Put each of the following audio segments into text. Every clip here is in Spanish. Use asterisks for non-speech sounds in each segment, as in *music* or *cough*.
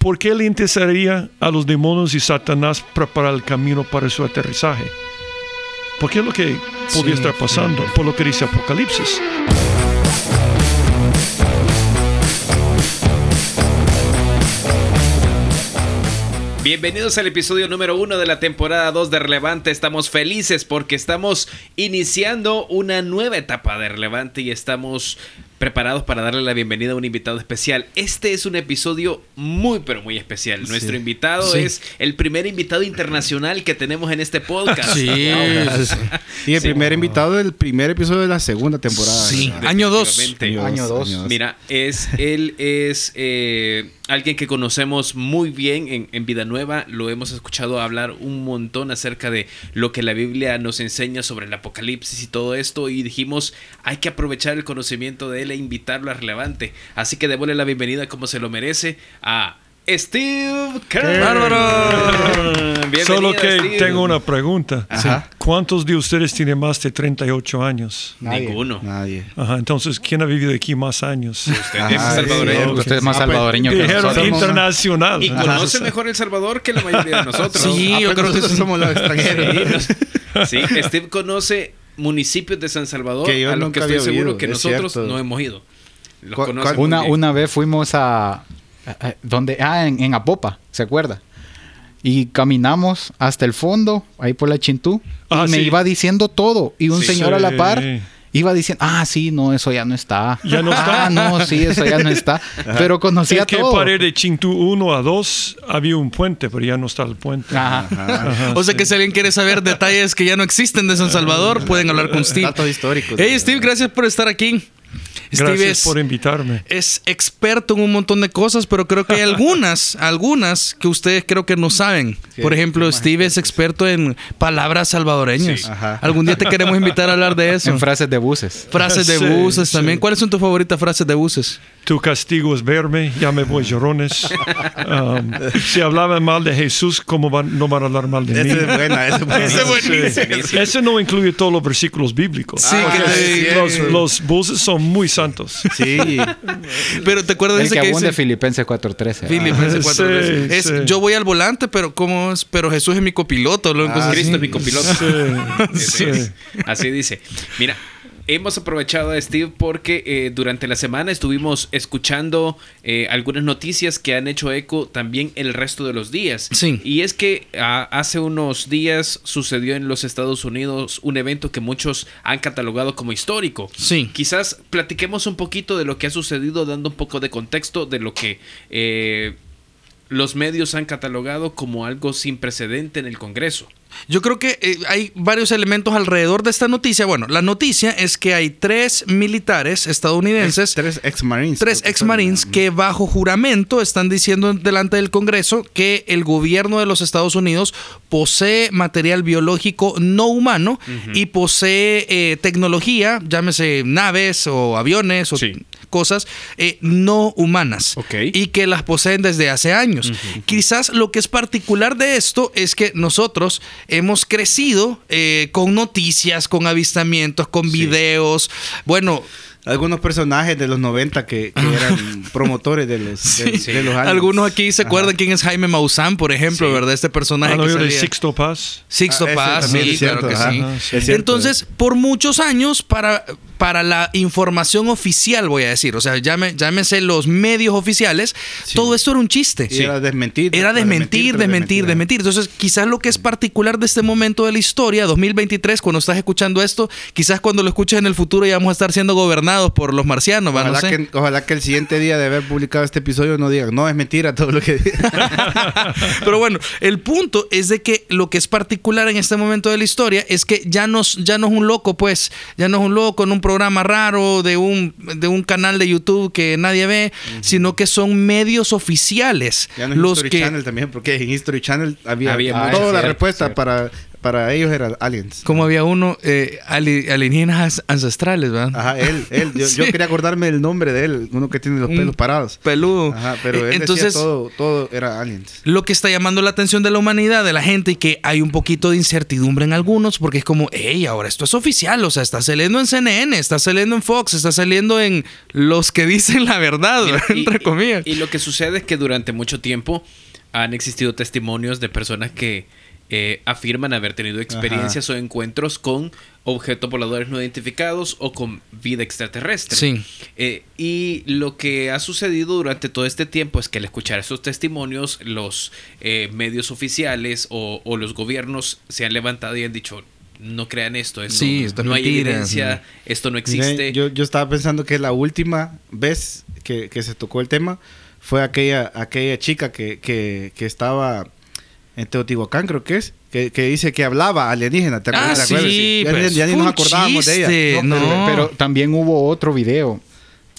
¿por qué le interesaría a los demonios y Satanás preparar el camino para su aterrizaje? Porque es lo que podría estar pasando, por lo que dice Apocalipsis. Bienvenidos al episodio número uno de la temporada 2 de Relevante. Estamos felices porque estamos iniciando una nueva etapa de Relevante y estamos preparados para darle la bienvenida a un invitado especial. Este es un episodio muy, pero muy especial. Nuestro invitado es el primer invitado internacional que tenemos en este podcast. Sí. *laughs* y el primer invitado del primer episodio de la segunda temporada. Sí. Año 2. Año 2. Mira, es, él es eh, alguien que conocemos muy bien en, en Vida Nueva. Lo hemos escuchado hablar un montón acerca de lo que la Biblia nos enseña sobre el Apocalipsis y todo esto. Y dijimos, hay que aprovechar el conocimiento de él e invitarlo a relevante. Así que démosle la bienvenida como se lo merece a Steve Kerr. ¡Bárbaro! *laughs* Bienvenido, Solo que Steve. tengo una pregunta. Ajá. ¿Cuántos de ustedes tienen más de 38 años? Nadie. Ninguno. Nadie. Ajá, entonces, ¿quién ha vivido aquí más años? Usted Ah, es salvadoreño. sí, Usted es más Ah, pues, salvadoreño que nosotros. internacional. Y conoce mejor El Salvador que la mayoría de nosotros. Sí, Ah, yo creo que somos los *laughs* extranjeros. Sí, Steve conoce municipios de San Salvador Que yo a los que estoy seguro oído, que es nosotros cierto. no hemos ido. Los ¿Cuál- conoce cuál- muy Una, una vez fuimos a- donde ah en, en Apopa, ¿se acuerda? Y caminamos hasta el fondo, ahí por la Chintú, Ah, y me sí. iba diciendo todo. Y un Sí. señor a la par Sí. iba diciendo, ah, sí, no, eso ya no está. Ya no está. Ah, no, sí, eso ya no está. *laughs* Pero conocía Es que todo. para ir de Chintú 1 a 2 había un puente, pero ya no está el puente. Ajá. Ajá, O sea sí. que si alguien quiere saber detalles que ya no existen de San Salvador, pueden hablar con Steve. Datos históricos. Hey Steve, gracias por estar aquí. Steve Gracias es, por invitarme. es experto en un montón de cosas, pero creo que hay algunas, *laughs* algunas que ustedes creo que no saben. Sí, Por ejemplo, Steve es experto en palabras salvadoreñas. Sí. Ajá. Algún día te queremos invitar a hablar de *laughs* eso. En frases de buses. Frases de *laughs* Sí, buses sí. también. ¿Cuáles son tus favoritas frases de buses? Tu castigo es verme, ya me voy llorones. *laughs* Um, si hablaban mal de Jesús, ¿cómo van- no van a hablar mal de mí? Esa es buena, esa es buena. Esa es buenísima. Sí. Eso no incluye todos los versículos bíblicos. Sí, que los, los buses son muy santos. Sí. Pero te acuerdas de El ese que dice... Filipenses 4.13. Filipenses Ah, cuatro sí, veces. Es, sí. Yo voy al volante, pero ¿cómo es? Pero Jesús es mi copiloto. luego cosas Cristo es mi copiloto. Sí, *laughs* Sí, sí. Así dice. Mira, hemos aprovechado a Steve porque eh, durante la semana estuvimos escuchando eh, algunas noticias que han hecho eco también el resto de los días. Sí. Y es que hace unos días sucedió en los Estados Unidos un evento que muchos han catalogado como histórico. Sí. Quizás platiquemos un poquito de lo que ha sucedido, dando un poco de contexto de lo que eh, los medios han catalogado como algo sin precedente en el Congreso. Yo creo que eh, hay varios elementos alrededor de esta noticia. Bueno, la noticia es que hay tres militares estadounidenses, Tres ex-marines. tres ex-marines que bajo juramento están diciendo delante del Congreso que el gobierno de los Estados Unidos posee material biológico no humano y posee eh, tecnología, llámese naves o aviones o Sí. Cosas eh, no humanas Ok. y que las poseen desde hace años. Quizás lo que es particular de esto es que nosotros hemos crecido eh, con noticias, con avistamientos, con videos. Bueno, Algunos personajes de los 90 que, que *laughs* eran promotores de los, de, sí, de los años. algunos aquí se acuerdan quién es Jaime Maussan, por ejemplo, Sí. ¿verdad? Este personaje Ah, que salía. Sixto Paz. Sixto Ah, Paz, sí, cierto, claro que ajá. sí. Sí. Es cierto. Entonces, por muchos años, para, para la información oficial, voy a decir, o sea, llame, llámese los medios oficiales, todo esto era un chiste. Y Era desmentir. Era desmentir, desmentir, ajá. desmentir. Entonces, quizás lo que es particular de este momento de la historia, 2023, cuando estás escuchando esto, quizás cuando lo escuches en el futuro ya vamos a estar siendo gobernados por los marcianos, Ojalá, sé. que, ojalá que el siguiente día de haber publicado este episodio no digan, no, es mentira todo lo que *laughs* Pero bueno, el punto es de que lo que es particular en este momento de la historia es que ya no, es- ya no es un loco, pues, ya no es un loco en un programa raro de un, de un canal de YouTube que nadie ve, sino que son medios oficiales Ya no es los History que... Channel también, porque en History Channel había, Había toda la cierto, respuesta cierto. para para ellos eran aliens. Como había uno, eh, ali- alienígenas ancestrales, ¿verdad? Ajá, él, él. Yo, *laughs* quería acordarme el nombre de él, uno que tiene los Un pelos parados. Peludo. Ajá, pero Eh, él Entonces, decía todo, todo era aliens. lo que está llamando la atención de la humanidad, de la gente, y que hay un poquito de incertidumbre en algunos, porque es como, hey, ahora esto es oficial, o sea, está saliendo en CNN, está saliendo en Fox, está saliendo en los que dicen la verdad, Mira, *laughs* y- entre comillas. Y, lo que sucede es que durante mucho tiempo han existido testimonios de personas que eh, afirman haber tenido experiencias o encuentros con objetos voladores no identificados o con vida extraterrestre. Sí. Eh, y lo que ha sucedido durante todo este tiempo es que al escuchar esos testimonios, los eh, medios oficiales o, o los gobiernos se han levantado y han dicho, no crean esto, esto Sí, esto es no hay mentira". evidencia, esto no existe. Mire, yo, yo estaba pensando que la última vez que, que se tocó el tema fue aquella, aquella chica que, que, que estaba en Teotihuacán, creo que es, que, que dice que hablaba alienígena. ¿Te Ah, sí, ya, ya ni nos de no. Pero, pero también hubo otro video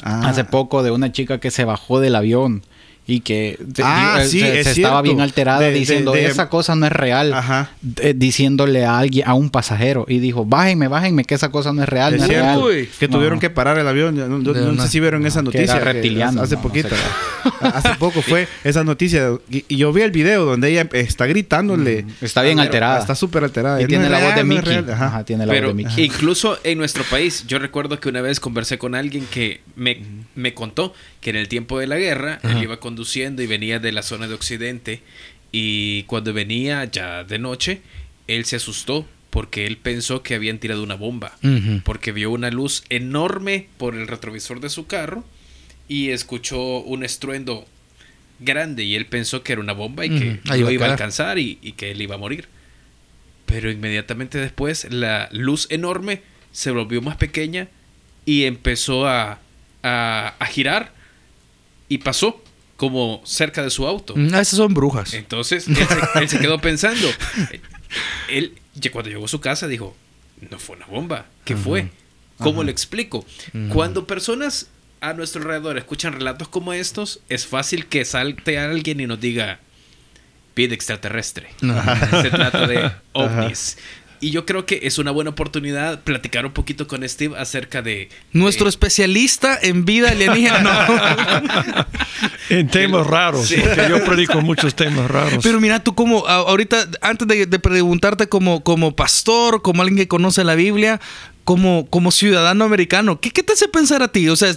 Ah. hace poco de una chica que se bajó del avión y que te- Ah, di- eh, sí, se, es se estaba bien alterada De- de- diciendo de- esa cosa no es real Ajá. eh, diciéndole a alguien a un pasajero y dijo bájenme bájenme que esa cosa no es real no es cierto, real Uy. que tuvieron No. que parar el avión. No, no- De no sé si vieron esa que noticia. reptiliano, Hace no, no poquito. sé *laughs* hace poco fue esa noticia. Y, y yo vi el video donde ella está gritándole. Está bien Ah, alterada. Está súper alterada. y tiene la voz de Mickey tiene la voz Pero de Mickey incluso en nuestro país, yo recuerdo que una vez conversé con alguien que me, me contó que en el tiempo de la guerra él iba conduciendo y venía de la zona de Occidente y cuando venía ya de noche, él se asustó porque él pensó que habían tirado una bomba, porque vio una luz enorme por el retrovisor de su carro y escuchó un estruendo grande y él pensó que era una bomba y que ahí lo iba a alcanzar y, y que él iba a morir. Pero inmediatamente después la luz enorme se volvió más pequeña y empezó a, a, a girar y pasó como cerca de su auto. Mm, ah, esas son brujas. Entonces *laughs* él se, él se quedó pensando. Él, ya cuando llegó a su casa, dijo: No fue una bomba. ¿Qué fue? ¿Cómo lo explico? Cuando personas a nuestro alrededor escuchan relatos como estos, es fácil que salte alguien y nos diga: Vida extraterrestre. Se trata de ovnis. Y yo creo que es una buena oportunidad platicar un poquito con Steve acerca de. Nuestro especialista en vida alienígena. No. *laughs* En temas raros, Sí. porque yo predico muchos temas raros. Pero mira, tú como a- ahorita, antes de, de preguntarte como, como pastor, como alguien que conoce la Biblia, como, como ciudadano americano, ¿qué, qué te hace pensar a ti? O sea,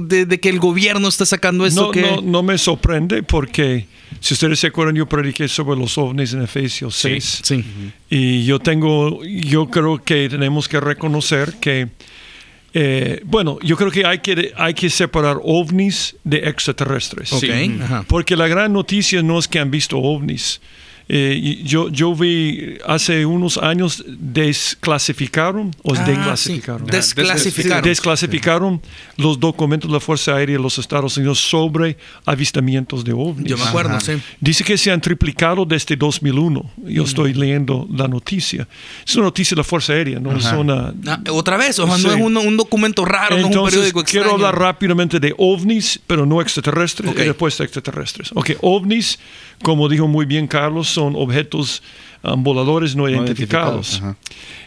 de, de que el gobierno está sacando esto no, que... no, no me sorprende porque, si ustedes se acuerdan, yo prediqué sobre los ovnis en Efesios 6. Sí. Y yo tengo, yo creo que tenemos que reconocer que, eh, bueno, yo creo que hay que, hay que separar ovnis de extraterrestres. Ok, ajá. Porque la gran noticia no es que han visto ovnis. Eh, yo, yo vi hace unos años desclasificaron o Ah, desclasificaron. sí. Desclasificaron. Desclasificaron los documentos de la Fuerza Aérea de los Estados Unidos sobre avistamientos de ovnis. Yo me acuerdo, Ajá. sí. Dice que se han triplicado desde 2001. Yo estoy leyendo la noticia. Es una noticia de la Fuerza Aérea, no es una... Ah, Otra vez, o sea, Sí. no es un, un documento raro, no es un Entonces, periódico extraño. quiero hablar rápidamente de ovnis, pero no extraterrestres, Ok. y después de extraterrestres. Ok, ovnis, como dijo muy bien Carlos, son objetos um, voladores no, identificados.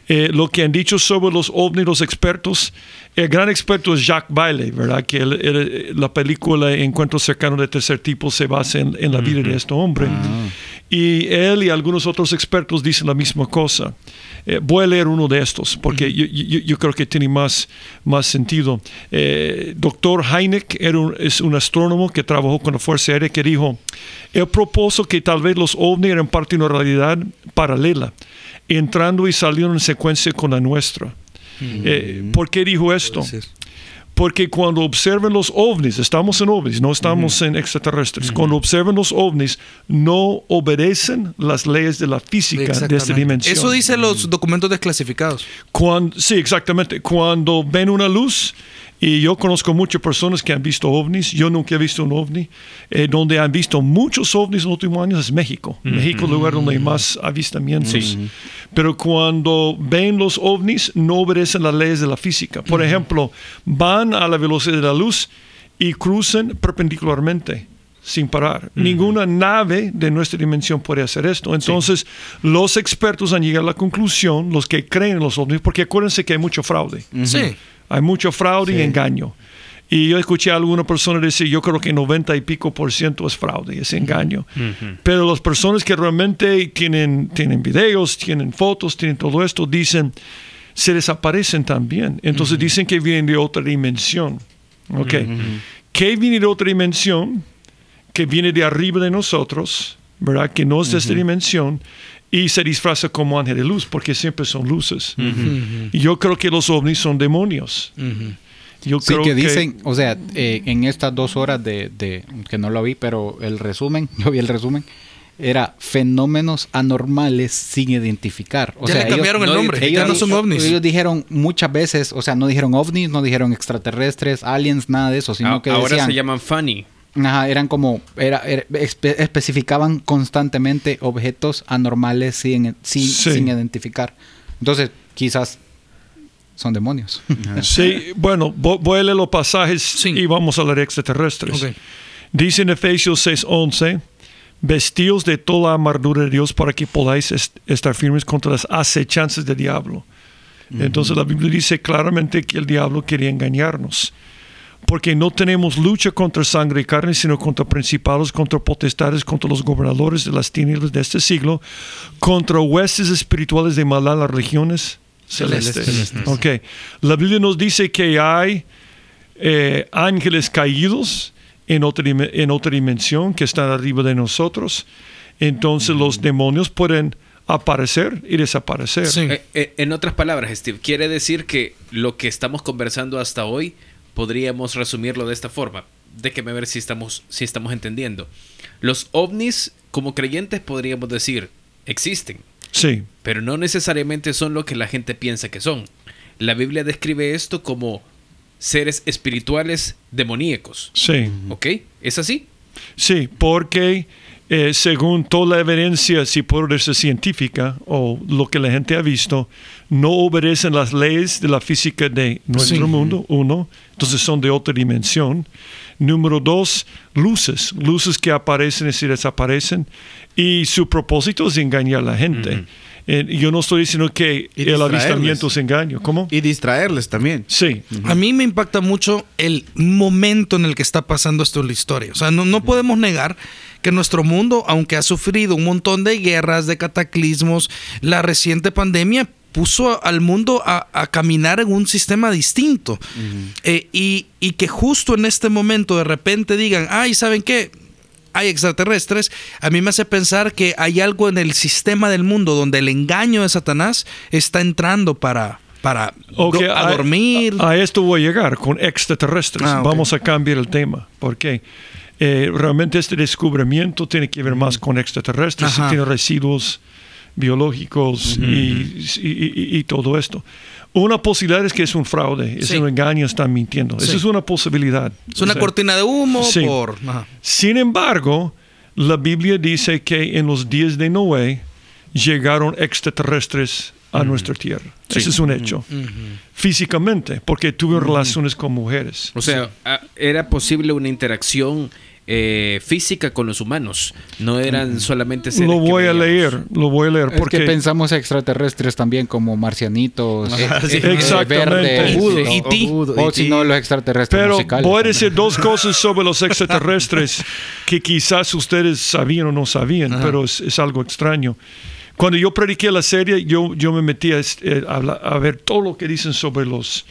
Eh, lo que han dicho sobre los ovnis los expertos, el gran experto es Jacques Bailey, ¿verdad? Que el- la película Encuentro cercano de tercer tipo se basa en, en la vida de este hombre. Y él y algunos otros expertos dicen la misma cosa. Eh, voy a leer uno de estos porque yo, yo- yo creo que tiene más, más sentido. Eh, Doctor Heineck era un- es un astrónomo que trabajó con la Fuerza Aérea que dijo, él propuso que tal vez los ovnis eran parte de una realidad paralela, entrando y saliendo en secuencia con la nuestra. Eh, ¿Por qué dijo esto? Porque cuando observen los ovnis, estamos en ovnis, no estamos en extraterrestres, cuando observen los ovnis, no obedecen las leyes de la física de esta dimensión. Eso dicen los documentos desclasificados. Cuando, sí, exactamente. Cuando ven una luz, y yo conozco muchas personas que han visto ovnis, yo nunca he visto un ovni, eh, donde han visto muchos ovnis en los últimos años es México. México es el lugar donde hay más avistamientos. Pero cuando ven los ovnis, no obedecen las leyes de la física. Por ejemplo, van a la velocidad de la luz y cruzan perpendicularmente. sin parar. Ninguna nave de nuestra dimensión puede hacer esto. Entonces, los expertos han llegado a la conclusión, los que creen en los ovnis, porque acuérdense que hay mucho fraude. Sí. Hay mucho fraude y Sí. engaño. Y yo escuché a alguna persona decir, yo creo que 90 y pico por ciento es fraude, es engaño. Pero las personas que realmente tienen, tienen videos, tienen fotos, tienen todo esto, dicen, se desaparecen también. Entonces dicen que vienen de otra dimensión. ¿Ok? ¿Qué viene de otra dimensión? Que viene de arriba de nosotros, ¿verdad? Que no es de esta dimensión. Y se disfraza como ángel de luz, porque siempre son luces. Y yo creo que los ovnis son demonios. Yo Sí, creo que dicen, o sea, eh, en estas dos horas de, de- que no lo vi, pero el resumen, *laughs* yo vi el resumen, era fenómenos anormales sin identificar. O Ya sea, le cambiaron ellos- el no nombre. Ya no son ovnis. Ellos dijeron muchas veces, o sea, no dijeron ovnis, no dijeron extraterrestres, aliens, nada de eso, sino A- que Ahora decían, se llaman Funny. Ajá, eran como, era, era- espe- especificaban constantemente objetos anormales sin, sin, Sí. sin identificar. Entonces, quizás son demonios. *laughs* Sí, bueno, vo- voy a leer los pasajes Sí. y vamos a hablar de extraterrestres. Ok. Dice en Efesios 6:11, vestidos de toda la armadura de Dios para que podáis est- estar firmes contra las acechanzas del diablo. Entonces la Biblia dice claramente que el diablo quería engañarnos. Porque no tenemos lucha contra sangre y carne, sino contra principados, contra potestades, contra los gobernadores de las tinieblas de este siglo, contra huestes espirituales de maldad en las regiones celestes. Celestes. Ok. La Biblia nos dice que hay eh, ángeles caídos en otra, en otra dimensión que están arriba de nosotros. Entonces los demonios pueden aparecer y desaparecer. Sí. Eh, eh, en otras palabras, Steve, quiere decir que lo que estamos conversando hasta hoy podríamos resumirlo de esta forma. Déjeme ver si estamos, si estamos entendiendo. Los ovnis, como creyentes, podríamos decir, existen, Sí, pero no necesariamente son lo que la gente piensa que son. La Biblia describe esto como seres espirituales demoníacos. sí. ¿Ok? ¿Es así? Sí, porque eh, según toda la evidencia, si puedo decir científica o lo que la gente ha visto, no obedecen las leyes de la física de nuestro Sí. mundo, uno, entonces son de otra dimensión. Número dos, luces, luces que aparecen y se desaparecen. Y su propósito es engañar a la gente. Eh, yo no estoy diciendo que el avistamiento es engaño. ¿Cómo? Y distraerles también. Sí, A mí me impacta mucho el momento en el que está pasando esto en la historia. O sea, no, no podemos negar que nuestro mundo, aunque ha sufrido un montón de guerras, de cataclismos, la reciente pandemia puso al mundo a, a caminar en un sistema distinto. Eh, y, y que justo en este momento de repente digan, ay, ¿saben qué? hay extraterrestres, a mí me hace pensar que hay algo en el sistema del mundo donde el engaño de Satanás está entrando para, para do- a, dormir. A, a esto voy a llegar con extraterrestres. Ah. Vamos a cambiar el tema. Porque eh, realmente este descubrimiento tiene que ver más con extraterrestres. Ajá. Tiene residuos biológicos y, y- y- y todo esto. Una posibilidad es que es un fraude, es Sí. un engaño, están mintiendo. Sí. Esa es una posibilidad. es una O sea, cortina de humo sí. por... ajá. Sin embargo, la Biblia dice que en los días de Noé llegaron extraterrestres a nuestra tierra. Ese es un hecho. Físicamente, porque tuvieron relaciones con mujeres. O sea, ah, era posible una interacción eh, física con los humanos. No eran solamente seres Lo que voy a veíamos. leer, lo voy a leer Es porque que pensamos extraterrestres también como marcianitos, sí. Exactamente. Y o si no los extraterrestres pero musicales. voy a también. decir dos cosas sobre los *laughs* extraterrestres que quizás ustedes sabían o no sabían, pero es, es algo extraño. Cuando yo prediqué la serie, yo, yo me metí a, es- eh, a a ver todo lo que dicen sobre los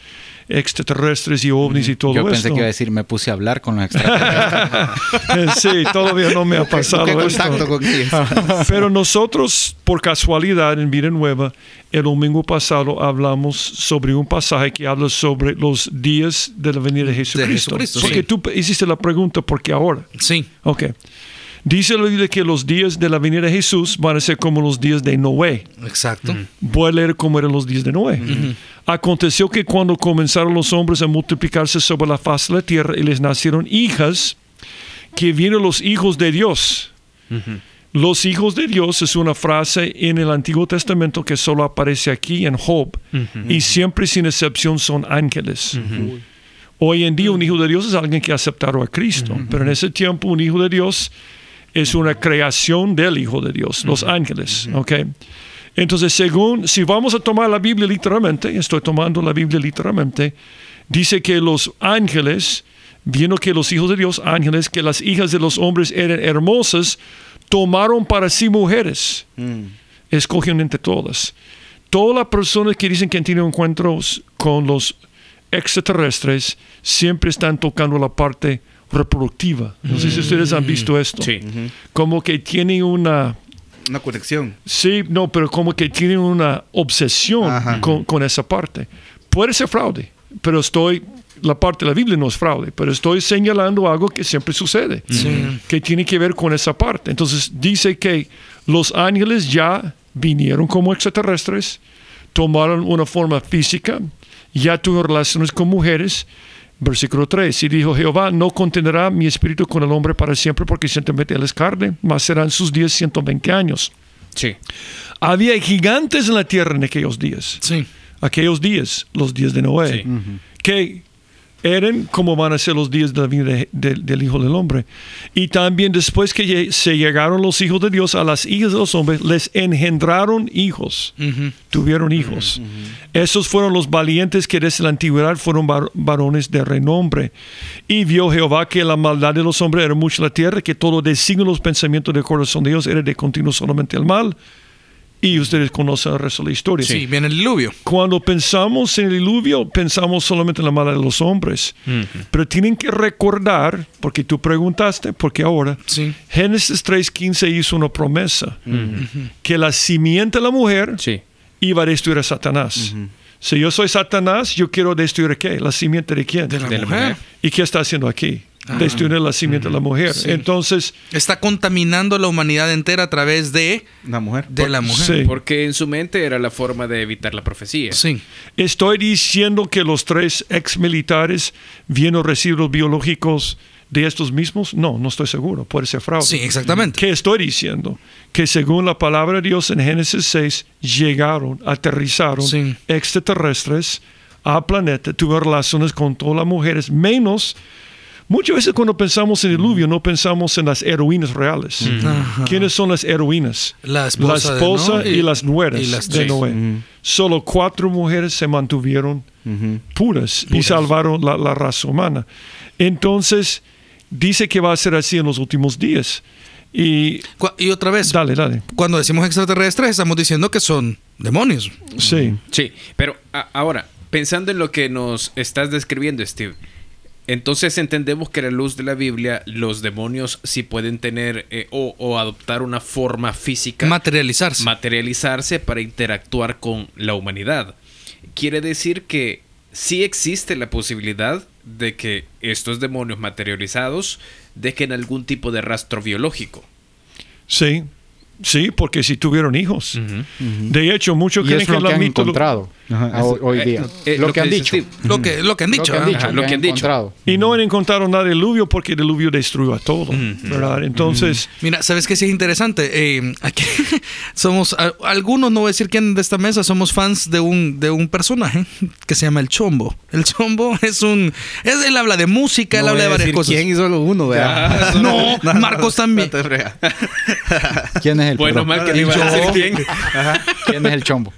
extraterrestres y ovnis y todo Yo pensé esto. que iba a decir, me puse a hablar con los extraterrestres. *laughs* sí, todavía no me ha *laughs* pasado esto. contacto con ellos. *laughs* Pero nosotros, por casualidad, en Vida Nueva, el domingo pasado hablamos sobre un pasaje que habla sobre los días de la venida de Jesucristo. Jesucristo, Porque sí. tú hiciste la pregunta, ¿por qué ahora? Sí. Ok. Dice la Biblia que los días de la venida de Jesús van a ser como los días de Noé. Exacto. Voy a leer cómo eran los días de Noé. Aconteció que cuando comenzaron los hombres a multiplicarse sobre la faz de la tierra y les nacieron hijas, que vienen los hijos de Dios. Los hijos de Dios es una frase en el Antiguo Testamento que solo aparece aquí en Job y siempre sin excepción son ángeles. Hoy en día un hijo de Dios es alguien que aceptaron a Cristo, pero en ese tiempo un hijo de Dios es una creación del Hijo de Dios, los ángeles, ¿ok? Entonces, según, si vamos a tomar la Biblia literalmente, estoy tomando la Biblia literalmente, dice que los ángeles, viendo que los hijos de Dios, ángeles, que las hijas de los hombres eran hermosas, tomaron para sí mujeres, escogieron entre todas. Todas las personas que dicen que han tenido encuentros con los extraterrestres siempre están tocando la parte reproductiva. No sé si ustedes han visto esto. Sí. Como que tienen una... Una conexión. Sí, no, pero como que tienen una obsesión con, con esa parte. Puede ser fraude, pero estoy... La parte de la Biblia no es fraude, pero estoy señalando algo que siempre sucede, que tiene que ver con esa parte. Entonces dice que los ángeles ya vinieron como extraterrestres, tomaron una forma física, ya tuvieron relaciones con mujeres. Versículo 3, y dijo Jehová, no contendrá mi espíritu con el hombre para siempre, porque ciertamente él es carne, mas serán sus días 120 años. Sí. Había gigantes en la tierra en aquellos días. Sí. Aquellos días, los días de Noé, Sí. que eran como van a ser los días de la vida de- de- del Hijo del Hombre. Y también después que se llegaron los hijos de Dios a las hijas de los hombres, les engendraron hijos, tuvieron hijos. Esos fueron los valientes que desde la antigüedad fueron var- varones de renombre. Y vio Jehová que la maldad de los hombres era mucha en la tierra, que todo designio de los pensamientos del corazón de Dios era de continuo solamente el mal. Y ustedes conocen el resto de la historia. Sí, viene el diluvio. Cuando pensamos en el diluvio, pensamos solamente en la maldad de los hombres. Pero tienen que recordar, porque tú preguntaste, porque ahora, Sí. Génesis 3.15 hizo una promesa, que la simiente de la mujer Sí. iba a destruir a Satanás. Si yo soy Satanás, yo quiero destruir a qué? La simiente de quién? De la De la mujer. mujer. ¿Y qué está haciendo aquí? Destruir la simiente de la mujer. Entonces, Está contaminando la humanidad entera a través de, Una mujer. de la mujer. sí. Porque en su mente era la forma de evitar la profecía. Sí. Estoy diciendo que los tres ex militares vieron residuos biológicos de estos mismos. No, no estoy seguro. Puede ser fraude. Sí, exactamente. ¿Qué estoy diciendo? Que según la palabra de Dios en Génesis 6, llegaron, aterrizaron Sí. extraterrestres al planeta, tuvieron relaciones con todas las mujeres, menos. Muchas veces cuando pensamos en el diluvio no pensamos en las heroínas reales. Ajá. ¿Quiénes son las heroínas? La esposa, de Noé y, las nueras y las de. Noé. Solo cuatro mujeres se mantuvieron Ujú. puras, y Puras. salvaron la, la raza humana. Entonces, dice que va a ser así en los últimos días. Y Y otra vez, dale, dale. cuando decimos extraterrestres, estamos diciendo que son demonios. Sí. Sí, pero a- ahora, pensando en lo que nos estás describiendo, Steve, entonces entendemos que a la luz de la Biblia los demonios sí pueden tener eh, o, o adoptar una forma física, Materializarse. materializarse para interactuar con la humanidad. Quiere decir que sí existe la posibilidad de que estos demonios materializados dejen algún tipo de rastro biológico. Sí. Sí, porque si tuvieron hijos. De hecho, muchos creen es que la que han encontrado Ajá, a hoy, hoy Eh, día. eh, lo, que han dice dicho. Steve. lo, que, lo que han Lo dicho. que han ¿ah? dicho. Ajá, lo que han dicho. encontrado. Y no han encontrado nada del diluvio porque el diluvio destruyó a todo. ¿verdad? Entonces, Mira, ¿sabes qué sí es interesante? Eh, aquí *laughs* somos, a- algunos, no voy a decir quién de esta mesa, somos fans de un, de un personaje que se llama El Chombo. El Chombo *laughs* es un... Es, él habla de música, él No habla de varias decir cosas. ¿Quién y solo uno, ¿verdad? *laughs* No, Marcos también. No te fregas. ¿Quién es el Bueno, perdón? mal que le iba a decir quién. ¿Quién es el chombo?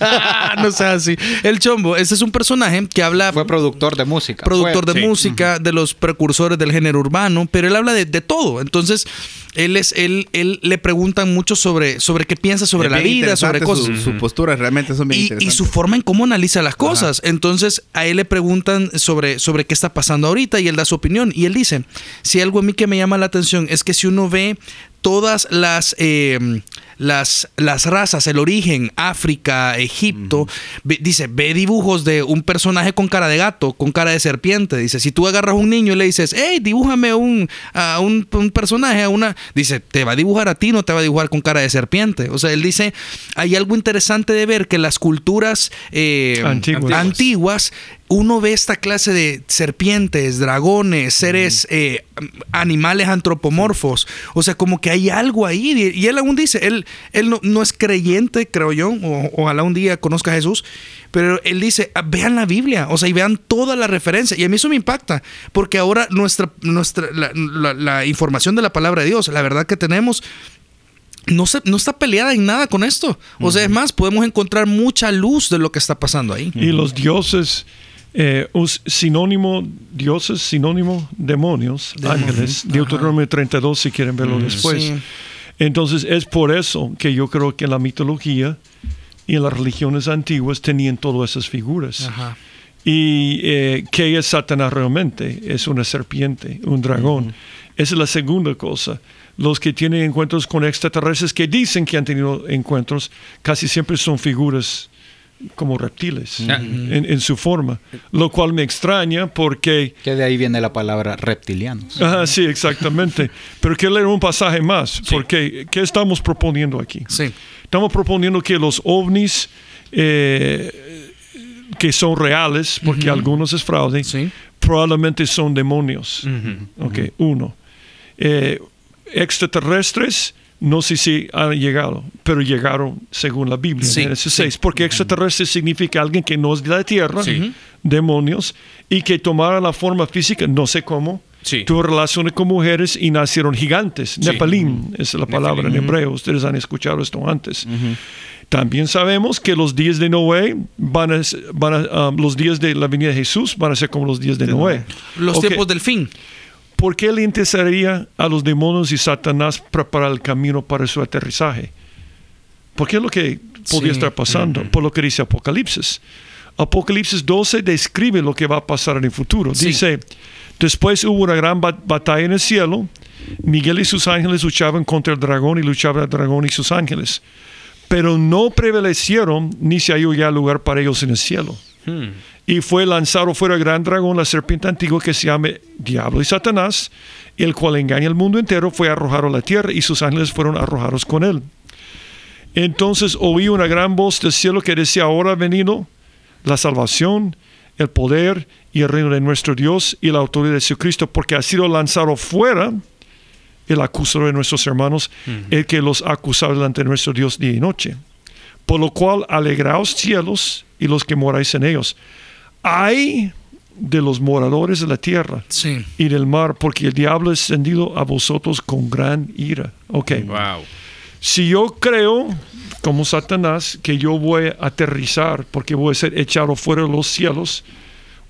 Ah, no así. El Chombo, este es un personaje que habla... Fue productor de música. productor Fue- de sí. música, de los precursores del género urbano, pero él habla de, de todo. Entonces, él es, él, él le preguntan mucho sobre, sobre qué piensa sobre Es la vida, sobre cosas. Su, su postura realmente son bien Y, y su forma en cómo analiza las cosas. Entonces, a él le preguntan sobre, sobre qué está pasando ahorita y él da su opinión. Y él dice, si algo a mí que me llama la atención es que si uno ve todas las, eh, las, las razas, el origen, África, Egipto, ve- dice, ve dibujos de un personaje con cara de gato, con cara de serpiente. Dice, si tú agarras a un niño y le dices, hey, dibújame un, a un, un personaje, a una... Dice, te va a dibujar a ti, no te va a dibujar con cara de serpiente. O sea, él dice, hay algo interesante de ver que las culturas eh, Antiguas. antiguas uno ve esta clase de serpientes, dragones, seres, eh, animales antropomorfos. O sea, como que hay algo ahí. Y él aún dice, él, él no, no es creyente, creo yo, o ojalá un día conozca a Jesús, pero él dice, "Ah, vean la Biblia, o sea, y vean toda la referencia. Y a mí eso me impacta, porque ahora nuestra, nuestra, la, la- la información de la palabra de Dios, la verdad que tenemos, no, se, no está peleada en nada con esto. O sea, es más, podemos encontrar mucha luz de lo que está pasando ahí. Y los dioses, eh, sinónimo, dioses, sinónimo, demonios, ángeles, Deuteronomio 32, si quieren verlo después. Sí. Entonces, es por eso que yo creo que en la mitología y las religiones antiguas tenían todas esas figuras. Ajá. ¿Y eh, qué es Satanás realmente? Es una serpiente, un dragón. Esa es la segunda cosa. Los que tienen encuentros con extraterrestres que dicen que han tenido encuentros, casi siempre son figuras como reptiles Ah. en, en su forma. Lo cual me extraña porque... Que de ahí viene la palabra reptilianos. Ajá, sí, exactamente. *laughs* Pero quiero leer un pasaje más, porque ¿qué estamos proponiendo aquí? Sí. Estamos proponiendo que los ovnis eh, que son reales, porque algunos es fraude, Sí. probablemente son demonios. Ok, uno. Eh, extraterrestres, no sé si han llegado, pero llegaron según la Biblia, Sí, Génesis sí. 6, porque extraterrestre significa alguien que no es de la tierra, Sí. demonios, y que tomaron la forma física, no sé cómo, tuvo relaciones con mujeres y nacieron gigantes. Nepalim es la palabra en hebreo, ustedes han escuchado esto antes. También sabemos que los días de Noé van a, van a, um, los días de la venida de Jesús van a ser como los días de, Noé. Los Ok, tiempos del fin. ¿Por qué le interesaría a los demonios y Satanás preparar el camino para su aterrizaje? Porque es lo que podría Sí. estar pasando, por lo que dice Apocalipsis. Apocalipsis 12 describe lo que va a pasar en el futuro. Sí. Dice, después hubo una gran ba- batalla en el cielo, Miguel y sus ángeles luchaban contra el dragón y luchaba el dragón y sus ángeles, pero no prevalecieron ni se halló ya lugar para ellos en el cielo Hmm. Y fue lanzado fuera el gran dragón, la serpiente antigua que se llama Diablo y Satanás, el cual engaña al mundo entero, fue arrojado a la tierra y sus ángeles fueron arrojados con él. Entonces oí una gran voz del cielo que decía, ahora ha venido la salvación, el poder y el reino de nuestro Dios y la autoridad de Jesucristo, porque ha sido lanzado fuera el acusador de nuestros hermanos, el que los ha acusado delante de nuestro Dios día y noche. Por lo cual, alegraos cielos y los que moráis en ellos. Hay de los moradores de la tierra Sí. y del mar, porque el diablo es encendido a vosotros con gran ira. Ok. Wow. Si yo creo, como Satanás, que yo voy a aterrizar porque voy a ser echado fuera de los cielos,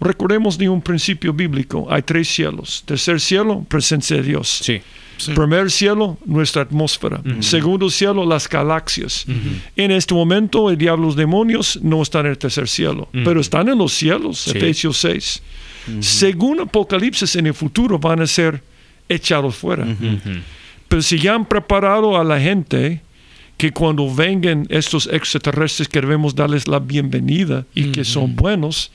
recordemos de un principio bíblico. Hay tres cielos. Tercer cielo, presencia de Dios. Sí. Sí. Primer cielo, nuestra atmósfera. Segundo cielo, las galaxias. En este momento, el diablo y los demonios no están en el tercer cielo, pero están en los cielos, Sí. Efesios 6. Según Apocalipsis, en el futuro van a ser echados fuera. Pero si ya han preparado a la gente que cuando vengan estos extraterrestres que debemos darles la bienvenida y que son buenos,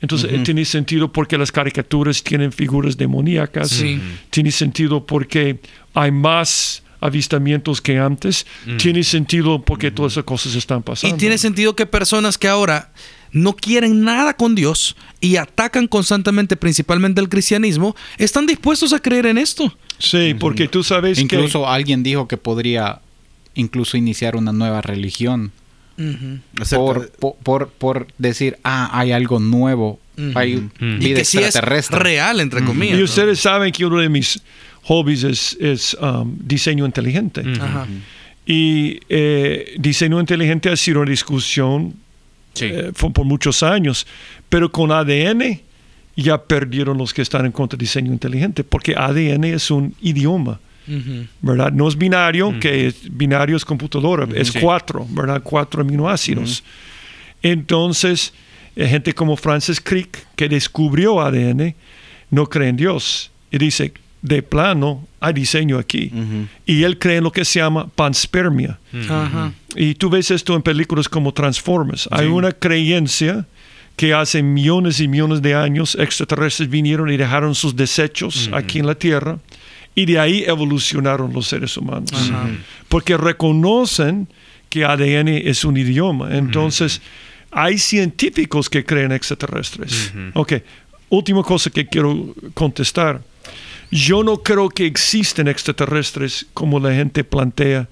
entonces eh, tiene sentido porque las caricaturas tienen figuras demoníacas. Sí. Tiene sentido porque hay más avistamientos que antes. Tiene sentido porque todas esas cosas están Y pasando. tiene sentido que personas que ahora no quieren nada con Dios y atacan constantemente, principalmente el cristianismo, están dispuestos a creer en esto. Sí, porque tú sabes Incluso alguien dijo que podría incluso iniciar una nueva religión Por, de- por, por, por decir, ah, hay algo nuevo, hay. Y vida que sí es extraterrestre. real, entre comillas. Y ustedes saben que uno de mis hobbies es, es, um, diseño inteligente. Y eh, diseño inteligente ha sido una discusión Sí. eh, por muchos años, pero con ADN ya perdieron los que están en contra de diseño inteligente, porque ADN es un idioma, ¿verdad? No es binario, que es, binario es computadora, es Sí. cuatro, ¿verdad? Cuatro aminoácidos. Entonces, eh, gente como Francis Crick, que descubrió ADN, no cree en Dios. Y dice, de plano, hay diseño aquí. Y él cree en lo que se llama panspermia. Y tú ves esto en películas como Transformers. Hay una creencia que hace millones y millones de años extraterrestres vinieron y dejaron sus desechos aquí en la Tierra y de ahí evolucionaron los seres humanos. Porque reconocen que ADN es un idioma. Entonces, hay científicos que creen extraterrestres. Ok, última cosa que quiero contestar. Yo no creo que existen extraterrestres como la gente plantea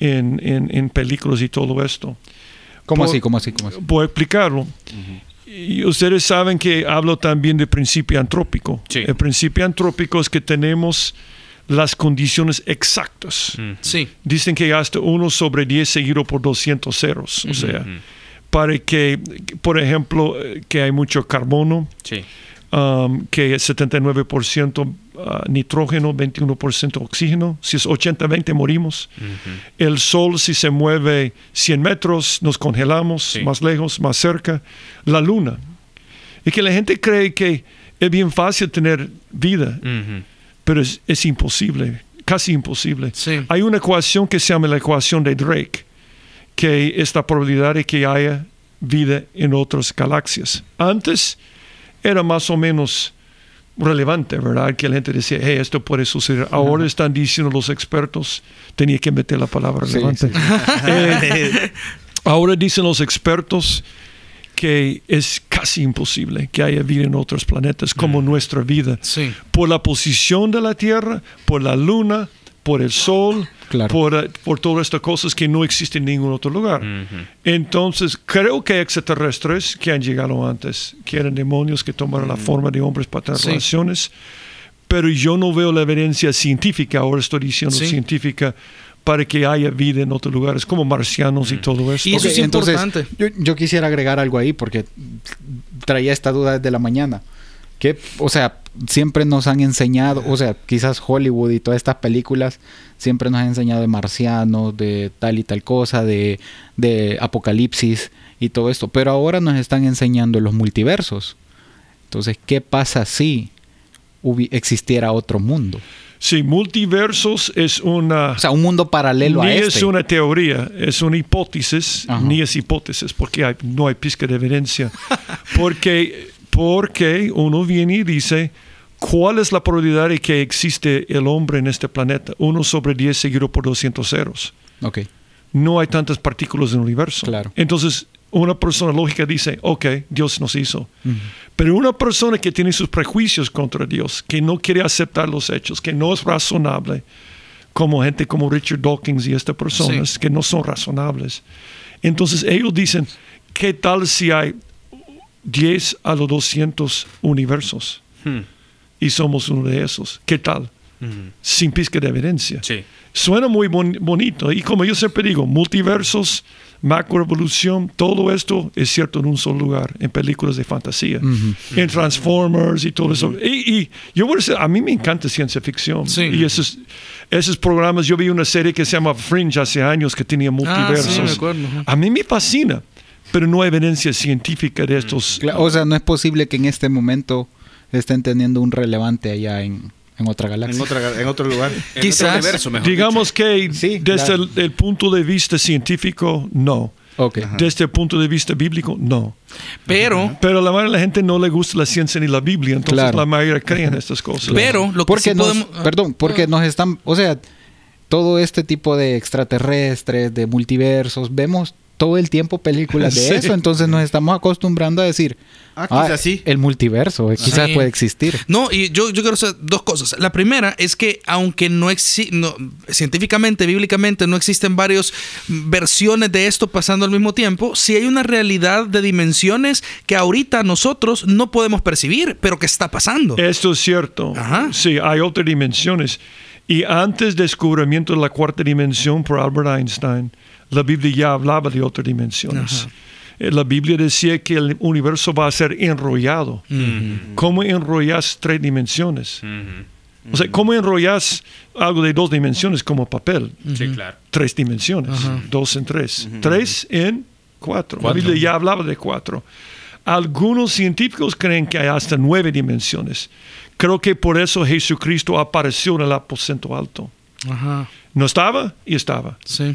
en, en- en películas y todo esto. ¿Cómo Por- así? ¿Cómo así? ¿Cómo así? Voy a explicarlo. Y ustedes saben que hablo también de principio antrópico. Sí. El principio antrópico es que tenemos las condiciones exactas. Sí. Dicen que hasta 1 sobre 10 seguido por 200 ceros. O sea, para que, por ejemplo, eh, que hay mucho carbono, Sí. um, que es 79% ah, nitrógeno, 21% oxígeno. Si es 80-20 morimos. El sol si se mueve 100 metros nos congelamos, Sí. más lejos, más cerca. La luna. Y que la gente cree que es bien fácil tener vida, pero es, es imposible, casi imposible. Sí. Hay una ecuación que se llama la ecuación de Drake, que es la probabilidad de que haya vida en otras galaxias. Antes era más o menos relevante, ¿verdad? Que la gente decía, hey, esto puede suceder. Ahora están diciendo los expertos, tenía que meter la palabra Sí, relevante. sí. Eh, ahora dicen los expertos que es casi imposible que haya vida en otros planetas como nuestra vida Sí. por la posición de la Tierra, por la Luna, por el Sol, Claro. por, eh, por todas estas cosas que no existen en ningún otro lugar. Ujú. Entonces, creo que hay extraterrestres que han llegado antes, que eran demonios que tomaron la forma de hombres para tener Sí. relaciones, pero yo no veo la evidencia científica, ahora estoy diciendo Sí. científica, para que haya vida en otros lugares, como marcianos y todo eso. Y eso Ok, es entonces, importante. Yo, yo quisiera agregar algo ahí porque traía esta duda desde la mañana. Que, o sea, siempre nos han enseñado, o sea, quizás Hollywood y todas estas películas siempre nos han enseñado de marcianos, de tal y tal cosa, de, de apocalipsis y todo esto. Pero ahora nos están enseñando los multiversos. Entonces, ¿qué pasa si existiera otro mundo? Sí, multiversos es una... O sea, un mundo paralelo ni a es este. una teoría, es una hipótesis, Ajá. ni es hipótesis, porque hay- no hay pizca de evidencia. *laughs* porque, porque uno viene y dice, ¿cuál es la probabilidad de que existe el hombre en este planeta? Uno sobre 10 seguido por 200 ceros. Ok. No hay tantas partículas en el universo. Claro. Entonces, una persona lógica dice, ok, Dios nos hizo. Pero una persona que tiene sus prejuicios contra Dios, que no quiere aceptar los hechos, que no es razonable, como gente como Richard Dawkins y estas personas, Sí. que no son razonables. Entonces ellos dicen, ¿qué tal si hay 10 a los 200 universos? Hmm. Y somos uno de esos. ¿Qué tal? Ujú. Sin pizca de evidencia. Sí. Suena muy bon- bonito. Y como yo siempre digo, multiversos, macroevolución, todo esto es cierto en un solo lugar, en películas de fantasía, en Transformers y todo eso. Y, y yo voy a decir, a mí me encanta ciencia ficción. Sí. Y esos, esos programas, yo vi una serie que se llama Fringe hace años que tenía Ah, multiversos. sí, me acuerdo. A mí me fascina, pero no hay evidencia científica de estos. O sea, no es posible que en este momento estén teniendo un relevante allá en, en otra galaxia. En, otra, en otro lugar. *laughs* En Quizás- otro universo, mejor Digamos que Sí, desde claro. el, el punto de vista científico, no. Ok. Desde el punto de vista bíblico, no. Pero, Pero a la mayoría de la gente no le gusta la ciencia ni la Biblia, entonces Claro. la mayoría cree en estas cosas. pero lo que porque sí nos, podemos... ah, perdón, porque nos están, o sea, todo este tipo de extraterrestres, de multiversos, vemos todo el tiempo películas de *laughs* Sí. eso, entonces nos estamos acostumbrando a decir, Ah, quizás sí. el multiverso, eh, quizás Sí. puede existir. No, y yo, yo quiero hacer dos cosas. La primera es que aunque no existe, científicamente, bíblicamente, no existen varias versiones de esto pasando al mismo tiempo, sí hay una realidad de dimensiones que ahorita nosotros no podemos percibir, pero que está pasando. Esto es cierto. Ajá. Sí, hay otras dimensiones. Y antes del descubrimiento de la cuarta dimensión por Albert Einstein, la Biblia ya hablaba de otras dimensiones. Eh, La Biblia decía que el universo va a ser enrollado. ¿Cómo enrollas tres dimensiones? O sea, ¿cómo enrollas algo de dos dimensiones como papel? Sí, claro. tres dimensiones, dos en tres, tres en cuatro. La Biblia ya hablaba de cuatro. Algunos científicos creen que hay hasta nueve dimensiones. Creo que por eso Jesucristo apareció en el aposento alto. Ajá, No estaba y estaba. sí.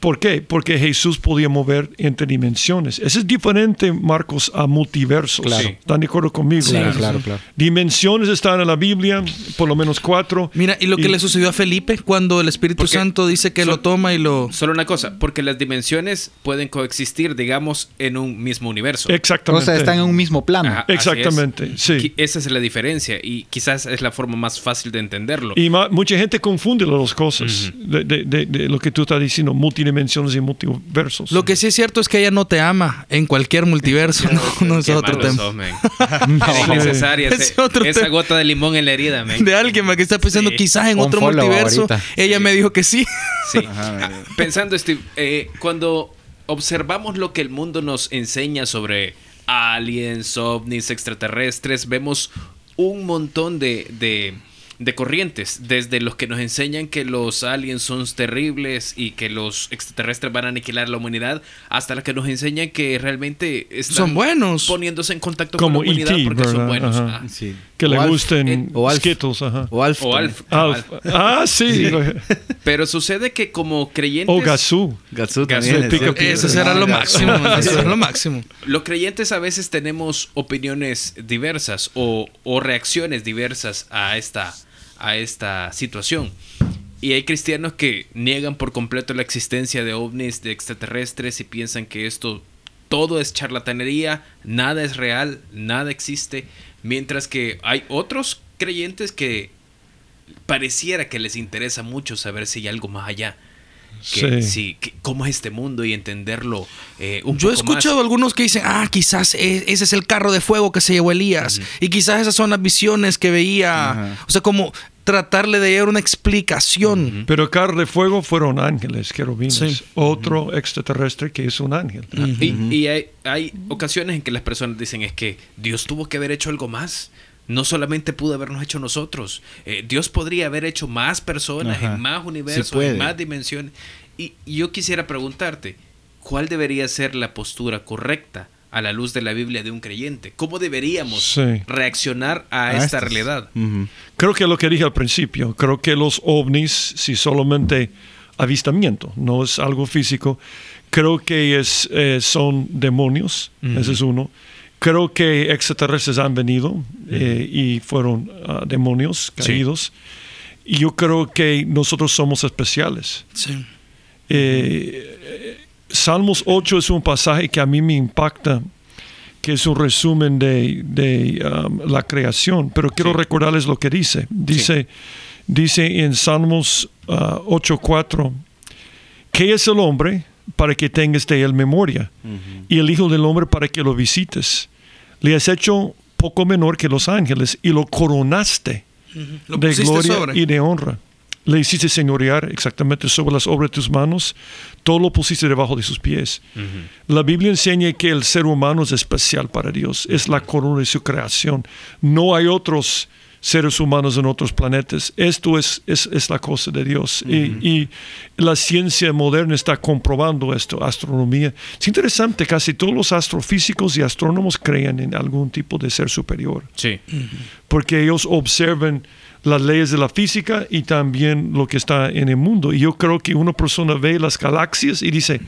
¿Por qué? Porque Jesús podía mover entre dimensiones. Eso es diferente, Marcos, a multiversos. Claro. ¿Están de acuerdo conmigo? Claro, claro, claro. Dimensiones están en la Biblia, por lo menos cuatro. Mira, y lo que le sucedió a Felipe cuando el Espíritu Porque Santo dice que lo toma y lo... Solo una cosa, porque las dimensiones pueden coexistir, digamos, en un mismo universo. O Exactamente. sea, están en un mismo plano. Ajá, Exactamente, es. sí. Esa es la diferencia y quizás es la forma más fácil de entenderlo. Y mucha gente confunde las dos cosas, de, de- de- de lo que tú estás diciendo, multidimensiones y multiversos. Lo que sí es cierto es que ella no te ama en cualquier multiverso. *laughs* no, no es otro tema. sos, *laughs* innecesaria Es otro esa tema. gota de limón en la herida, men. De alguien que está pensando Sí. quizás en Un otro multiverso. ahorita. Ella me dijo que sí. Sí. *laughs* Ajá. Pensando, Steve, eh, cuando observamos lo que el mundo nos enseña sobre aliens, ovnis, extraterrestres, vemos un montón de, de, de corrientes, desde los que nos enseñan que los aliens son terribles y que los extraterrestres van a aniquilar la humanidad, hasta los que nos enseñan que realmente están Son buenos. poniéndose en contacto Como con la humanidad E.T., porque son buenos. Ajá. Ah. Sí. que le O Alf. gusten eh, o Alf. Skittles, ajá. O Alf. O también. Alf. Alf. Ah, sí. *laughs* Pero sucede que como creyentes... o. Gatsu Gatsu, también. el pica es pica. Eso será lo máximo. Eso será lo máximo. Los creyentes a veces tenemos opiniones diversas o, o reacciones diversas a esta, a esta situación. Y hay cristianos que niegan por completo la existencia de ovnis, de extraterrestres y piensan que esto todo es charlatanería, nada es real, nada existe. Mientras que hay otros creyentes que pareciera que les interesa mucho saber si hay algo más allá. Que, Sí. sí, que- cómo es este mundo y entenderlo eh, un Yo he poco más. escuchado algunos que dicen, ah, quizás e- ese es el carro de fuego que se llevó Elías. Y quizás esas son las visiones que veía. Ajá. O sea, como tratarle de dar una explicación. Pero carro de fuego fueron ángeles, querubines. Sí. Otro extraterrestre que es un ángel. Y, y hay, hay ocasiones en que las personas dicen es que Dios tuvo que haber hecho algo más. No solamente pudo habernos hecho nosotros. Eh, Dios podría haber hecho más personas Ajá. en más universos, en más dimensiones. Y, y yo quisiera preguntarte, ¿cuál debería ser la postura correcta a la luz de la Biblia de un creyente? ¿Cómo deberíamos Sí. reaccionar a, A esta estas. realidad? Creo que lo que dije al principio, creo que los ovnis, si solamente avistamiento, no es algo físico, creo que es, eh, son demonios, ese es uno. Creo que extraterrestres han venido eh, y fueron ah, demonios caídos. Y yo creo que nosotros somos especiales. Sí. Eh, Salmos 8 es un pasaje que a mí me impacta, que es un resumen de, de, um, la creación, pero quiero Sí. recordarles lo que dice. Dice, dice en Salmos uh, 8.4, ¿qué es el hombre para que tengas de él memoria? Y el Hijo del Hombre para que lo visites. Le has hecho poco menor que los ángeles y lo coronaste Lo de gloria sobre. y de honra. Le hiciste señorear exactamente sobre las obras de tus manos, todo lo pusiste debajo de sus pies. La Biblia enseña que el ser humano es especial para Dios, es la corona de su creación. No hay otros seres humanos en otros planetas. Esto es, es, es la cosa de Dios. y, y la ciencia moderna está comprobando esto, astronomía. Es interesante, casi todos los astrofísicos y astrónomos creen en algún tipo de ser superior Sí. porque ellos observan las leyes de la física y también lo que está en el mundo. Y yo creo que una persona ve las galaxias y dice,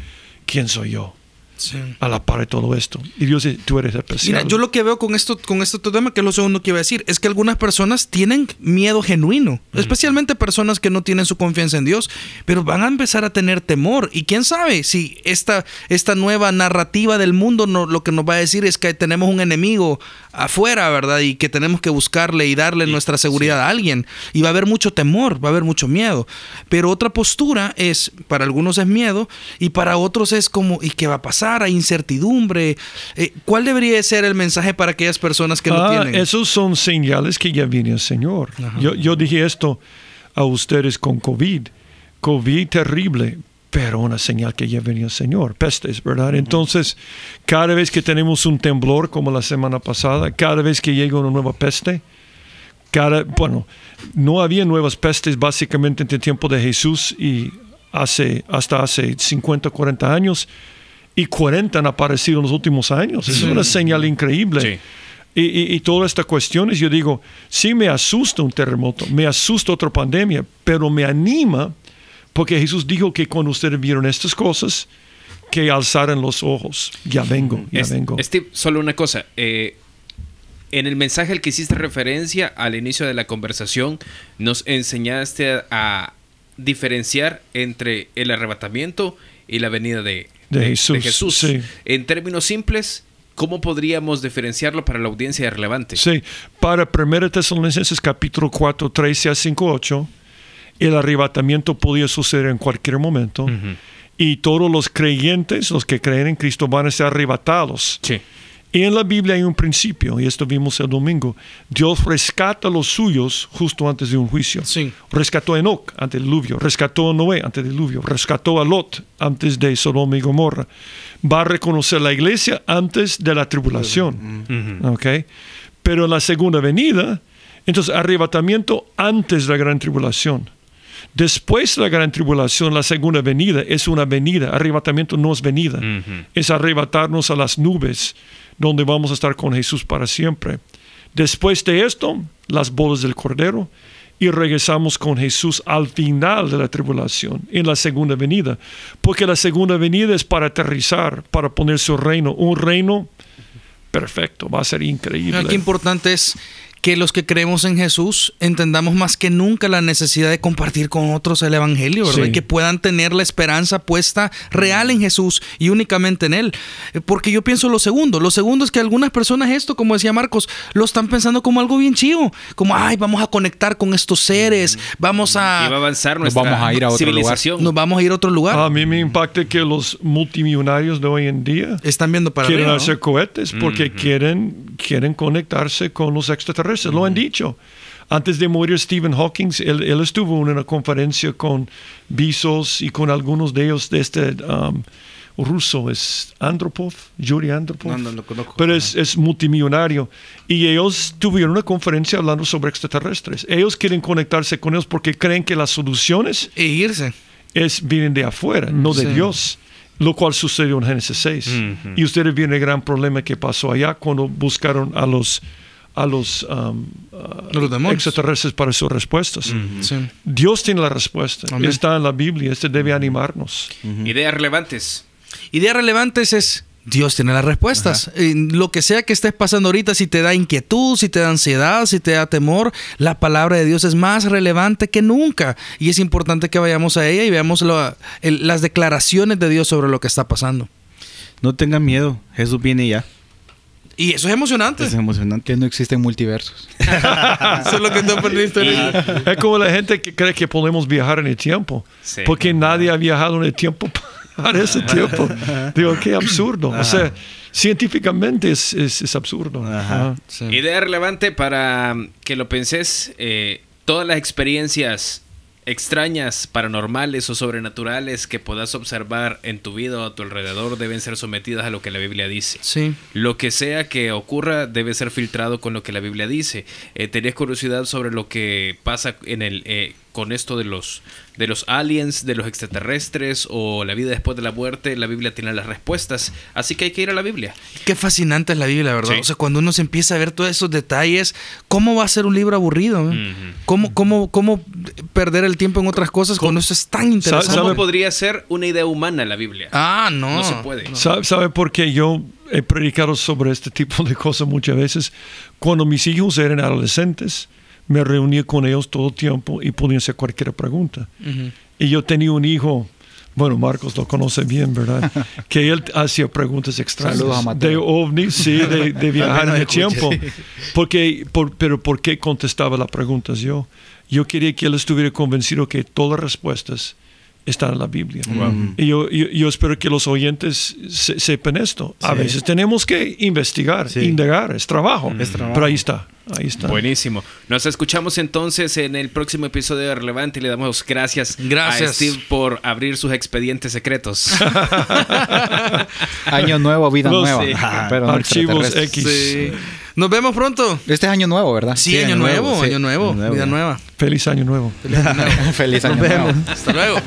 ¿quién soy yo? Sí. A la par de todo esto. Y Dios dice, tú eres especial. Mira, yo lo que veo con esto, con este tema, que es lo segundo que iba a decir, es que algunas personas tienen miedo genuino, especialmente personas que no tienen su confianza en Dios, pero van a empezar a tener temor. Y quién sabe si esta, esta nueva narrativa del mundo no, lo que nos va a decir es que tenemos un enemigo afuera, ¿verdad? Y que tenemos que buscarle y darle nuestra seguridad a alguien. Y va a haber mucho temor, va a haber mucho miedo. Pero otra postura es, para algunos es miedo y para otros es como, ¿y qué va a pasar? Hay incertidumbre. Eh, ¿Cuál debería de ser el mensaje para aquellas personas que no ah, tienen? esos son señales que ya viene el Señor. Yo, yo dije esto a ustedes con COVID. COVID terrible, pero una señal que ya venía el Señor. Pestes, ¿verdad? Entonces, cada vez que tenemos un temblor como la semana pasada, cada vez que llega una nueva peste, cada, bueno, no había nuevas pestes básicamente en el tiempo de Jesús y hace, hasta hace 50, 40 años, y 40 han aparecido en los últimos años. Es una señal increíble. Sí. Y, y, y todas estas cuestiones, yo digo, sí me asusta un terremoto, me asusta otra pandemia, pero me anima Porque Jesús dijo que cuando ustedes vieron estas cosas, que alzaran los ojos. Ya vengo, ya Es- vengo. Steve, solo una cosa. eh, en el mensaje al que hiciste referencia al inicio de la conversación, nos enseñaste a, diferenciar entre el arrebatamiento y la venida de, De Jesús, sí. En términos simples, ¿cómo podríamos diferenciarlo para la audiencia relevante? Sí, para 1 Tesalonicenses capítulo 4, 13 a 5, 8, el arrebatamiento podía suceder en cualquier momento. Y todos los creyentes, los que creen en Cristo, van a ser arrebatados. Sí. Y en la Biblia hay un principio, y esto vimos el domingo. Dios rescata a los suyos justo antes de un juicio. Sí. Rescató a Enoch ante el diluvio, rescató a Noé ante el diluvio, rescató a Lot antes de Sodoma y Gomorra. Va a reconocer la iglesia antes de la tribulación. ¿ok? Pero en la segunda venida, entonces arrebatamiento antes de la gran tribulación. Después de la gran tribulación, la segunda venida es una venida. Arrebatamiento no es venida. Es arrebatarnos a las nubes, donde vamos a estar con Jesús para siempre. Después de esto, las bodas del Cordero, y regresamos con Jesús al final de la tribulación, en la segunda venida. Porque la segunda venida es para aterrizar, para poner su reino. Un reino perfecto, va a ser increíble. Qué importante es que los que creemos en Jesús entendamos más que nunca la necesidad de compartir con otros el Evangelio, ¿verdad? Sí. Y que puedan tener la esperanza puesta real en Jesús y únicamente en Él. Eh, Porque yo pienso lo segundo. Lo segundo es que algunas personas esto, como decía Marcos, lo están pensando como algo bien chivo. Como, ay, vamos a conectar con estos seres, vamos Y va a a... avanzar Nos nuestra vamos a ir a otro civilización. Nos vamos a ir a otro lugar. A mí me impacta que los multimillonarios de hoy en día Están viendo para quieren arriba, ¿no? hacer cohetes porque quieren, quieren conectarse con los extraterrestres. Lo han dicho. Antes de morir Stephen Hawking, él, él estuvo en una conferencia con Bezos y con algunos de ellos de este um, ruso, es Andropov, Yuri Andropov. No, no conozco. Pero es, es multimillonario. Y ellos tuvieron una conferencia hablando sobre extraterrestres. Ellos quieren conectarse con ellos porque creen que las soluciones E irse. es, vienen de afuera, no de Sí. Dios. Lo cual sucedió en Génesis 6. Y ustedes vieron el gran problema que pasó allá cuando buscaron a los, a los, um, uh, Los extraterrestres para sus respuestas. Sí. Dios tiene la respuesta. Amén. Está en la Biblia. Este debe animarnos. Ideas relevantes. Ideas relevantes es Dios tiene las respuestas. Lo que sea que estés pasando ahorita, si te da inquietud, si te da ansiedad, si te da temor, la palabra de Dios es más relevante que nunca. Y es importante que vayamos a ella y veamos lo- el- las declaraciones de Dios sobre lo que está pasando. No tengan miedo, Jesús viene ya. Y eso es emocionante. Es emocionante. Que no existen multiversos. *laughs* eso es lo que tú aprendiste ahorita. Es como la gente que cree que podemos viajar en el tiempo. Sí. Porque nadie ha viajado en el tiempo *laughs* para ese tiempo. Digo, qué absurdo. O sea, científicamente es, es, es absurdo. Ajá. Ajá. Idea relevante para que lo penses. eh, todas las experiencias extrañas, paranormales o sobrenaturales que puedas observar en tu vida o a tu alrededor deben ser sometidas a lo que la Biblia dice. Sí. Lo que sea que ocurra debe ser filtrado con lo que la Biblia dice. Eh, ¿Tenías curiosidad sobre lo que pasa en el eh, con esto de los de los aliens, de los extraterrestres o la vida después de la muerte? La Biblia tiene las respuestas, así que hay que ir a la Biblia. Qué fascinante es la Biblia, ¿verdad? Sí. O sea, cuando uno se empieza a ver todos esos detalles, ¿cómo va a ser un libro aburrido? ¿Cómo, cómo, ¿Cómo perder el tiempo en otras cosas cuando eso es tan interesante? ¿Cómo ¿Sabe- podría ser una idea humana la Biblia? Ah, no. No se puede. ¿Sabe, sabe por qué yo he predicado sobre este tipo de cosas muchas veces? Cuando mis hijos eran adolescentes, me reunía con ellos todo el tiempo y podían hacer cualquier pregunta. Y yo tenía un hijo, bueno, Marcos lo conoce bien, ¿verdad? *laughs* Que él hacía preguntas extrañas. De ovnis, sí, de, de *laughs* viajar en el tiempo. Porque, por- pero ¿por qué contestaba las preguntas yo? Yo quería que él estuviera convencido que todas las respuestas están en la Biblia. Y yo, yo, yo espero que los oyentes se- sepan esto. A Sí. veces tenemos que investigar, Sí. indagar, es trabajo. Es trabajo. Pero ahí está, ahí está. Buenísimo. Nos escuchamos entonces en el próximo episodio de Relevante y le damos gracias, Gracias. a Steve por abrir sus expedientes secretos. *laughs* Año nuevo, vida nueva. sí. Pero no Archivos. X. Nos vemos pronto. Este es año nuevo, ¿verdad? Sí, Sí, año, año nuevo, nuevo, sí. año nuevo, Año nuevo, vida ya. nueva. Feliz año nuevo. Feliz año *laughs* nuevo. Hasta luego.